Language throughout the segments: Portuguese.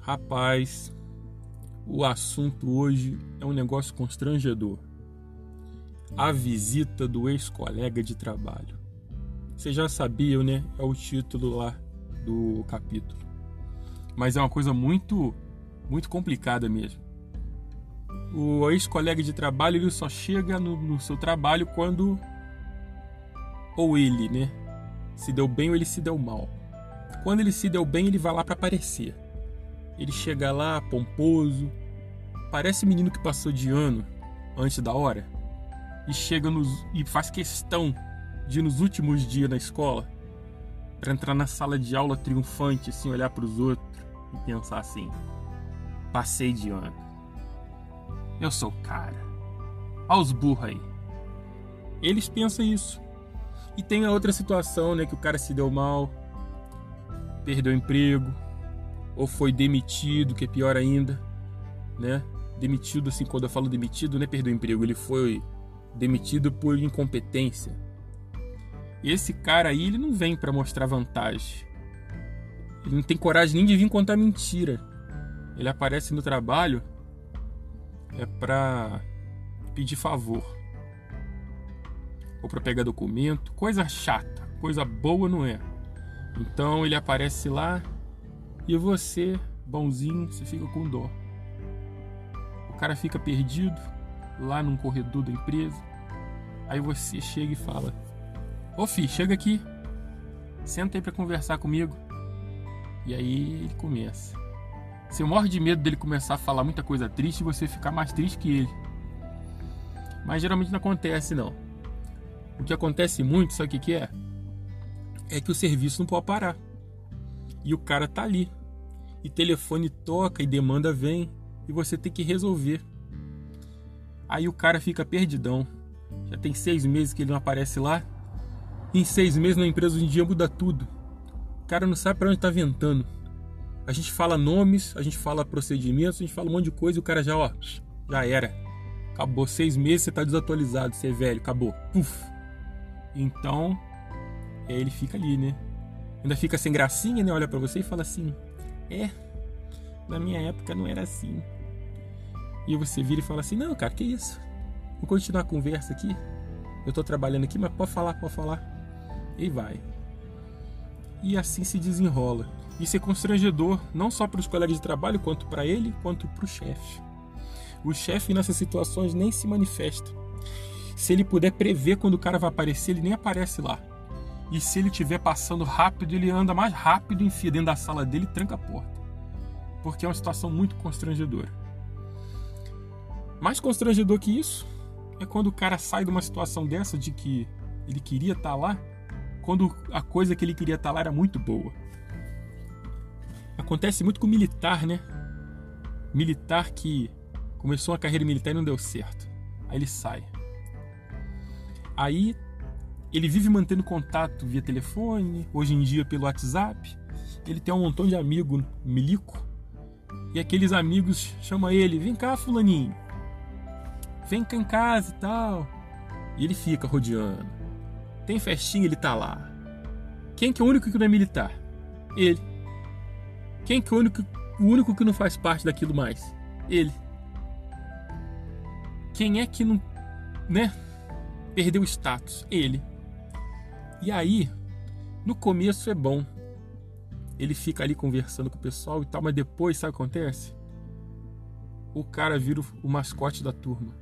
Rapaz, o assunto hoje é um negócio constrangedor. A visita do ex-colega de trabalho. Vocês já sabiam, né? É o título lá do capítulo. Mas é uma coisa muito, muito complicada mesmo. O ex-colega de trabalho ele só chega no, no seu trabalho quando ou ele, né, se deu bem ou ele se deu mal. Quando ele se deu bem, ele vai lá para aparecer. Ele chega lá pomposo, parece menino que passou de ano antes da hora e chega nos e faz questão de nos últimos dias na escola para entrar na sala de aula triunfante, assim, olhar para os outros e pensar assim: passei de ano. Eu sou o cara. Olha os burros aí. Eles pensam isso. E tem a outra situação, né, que o cara se deu mal, perdeu o emprego, ou foi demitido, que é pior ainda, né? Demitido, assim, quando eu falo demitido, não é perder o emprego, ele foi demitido por incompetência. E esse cara aí, ele não vem para mostrar vantagem. Ele não tem coragem nem de vir contar mentira. Ele aparece no trabalho é para pedir favor. Ou para pegar documento, coisa chata, coisa boa não é. Então ele aparece lá, e você, bonzinho, você fica com dó. O cara fica perdido lá num corredor da empresa. Aí você chega e fala: Ô fi, chega aqui. Senta aí pra conversar comigo. E aí ele começa. Você morre de medo dele começar a falar muita coisa triste e você ficar mais triste que ele. Mas geralmente não acontece não. O que acontece muito, sabe o que, é? É que o serviço não pode parar. E o cara tá ali, e telefone toca e demanda vem e você tem que resolver. Aí o cara fica perdidão. Já tem seis meses que ele não aparece lá. E em seis meses na empresa hoje em dia muda tudo. O cara não sabe para onde está ventando. A gente fala nomes, a gente fala procedimentos, a gente fala um monte de coisa e o cara já, ó, já era. Acabou seis meses, você está desatualizado, você é velho, acabou. Puf. Então, ele fica ali, né? Ainda fica sem gracinha, né? Olha para você e fala assim: é, na minha época não era assim. E você vira e fala assim: Não, cara, que isso? Vou continuar a conversa aqui. Eu tô trabalhando aqui, mas pode falar, pode falar. E vai. E assim se desenrola. Isso é constrangedor, não só para os colegas de trabalho, quanto para ele, quanto para o chefe. O chefe nessas situações nem se manifesta. Se ele puder prever quando o cara vai aparecer, ele nem aparece lá. E se ele estiver passando rápido, ele anda mais rápido, enfia dentro da sala dele e tranca a porta. Porque é uma situação muito constrangedora. Mais constrangedor que isso é quando o cara sai de uma situação dessa de que ele queria estar tá lá, quando a coisa que ele queria estar tá lá era muito boa. Acontece muito com o militar, né? Militar que começou uma carreira militar e não deu certo. Aí ele sai. Aí ele vive mantendo contato via telefone, hoje em dia pelo WhatsApp. Ele tem um montão de amigo milico. E aqueles amigos chamam ele: vem cá, Fulaninho. Vem cá em casa e tal. E ele fica rodeando. Tem festinha, ele tá lá. Quem que é o único que não é militar? Ele. Quem que é o único, o único que não faz parte daquilo mais? Ele. Quem é que não, né? Perdeu status? Ele. E aí, no começo é bom. Ele fica ali conversando com o pessoal e tal, mas depois, sabe o que acontece? O cara vira o mascote da turma.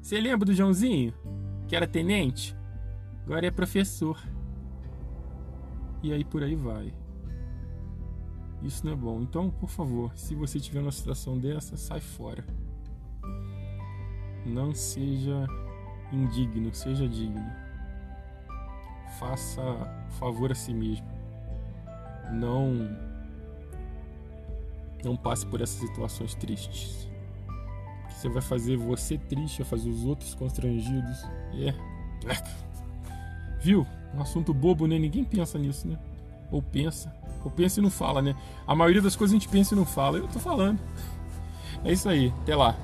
Você lembra do Joãozinho? Que era tenente? Agora é professor. E aí por aí vai. Isso não é bom. Então, por favor, se você tiver uma situação dessa, sai fora. Não seja indigno, seja digno faça favor a si mesmo. Não não passe por essas situações tristes. Você vai fazer você triste, vai fazer os outros constrangidos. É. Viu? Um assunto bobo, né? Ninguém pensa nisso, né? Ou pensa. Ou pensa e não fala, né? A maioria das coisas a gente pensa e não fala. Eu tô falando. É isso aí. Até lá.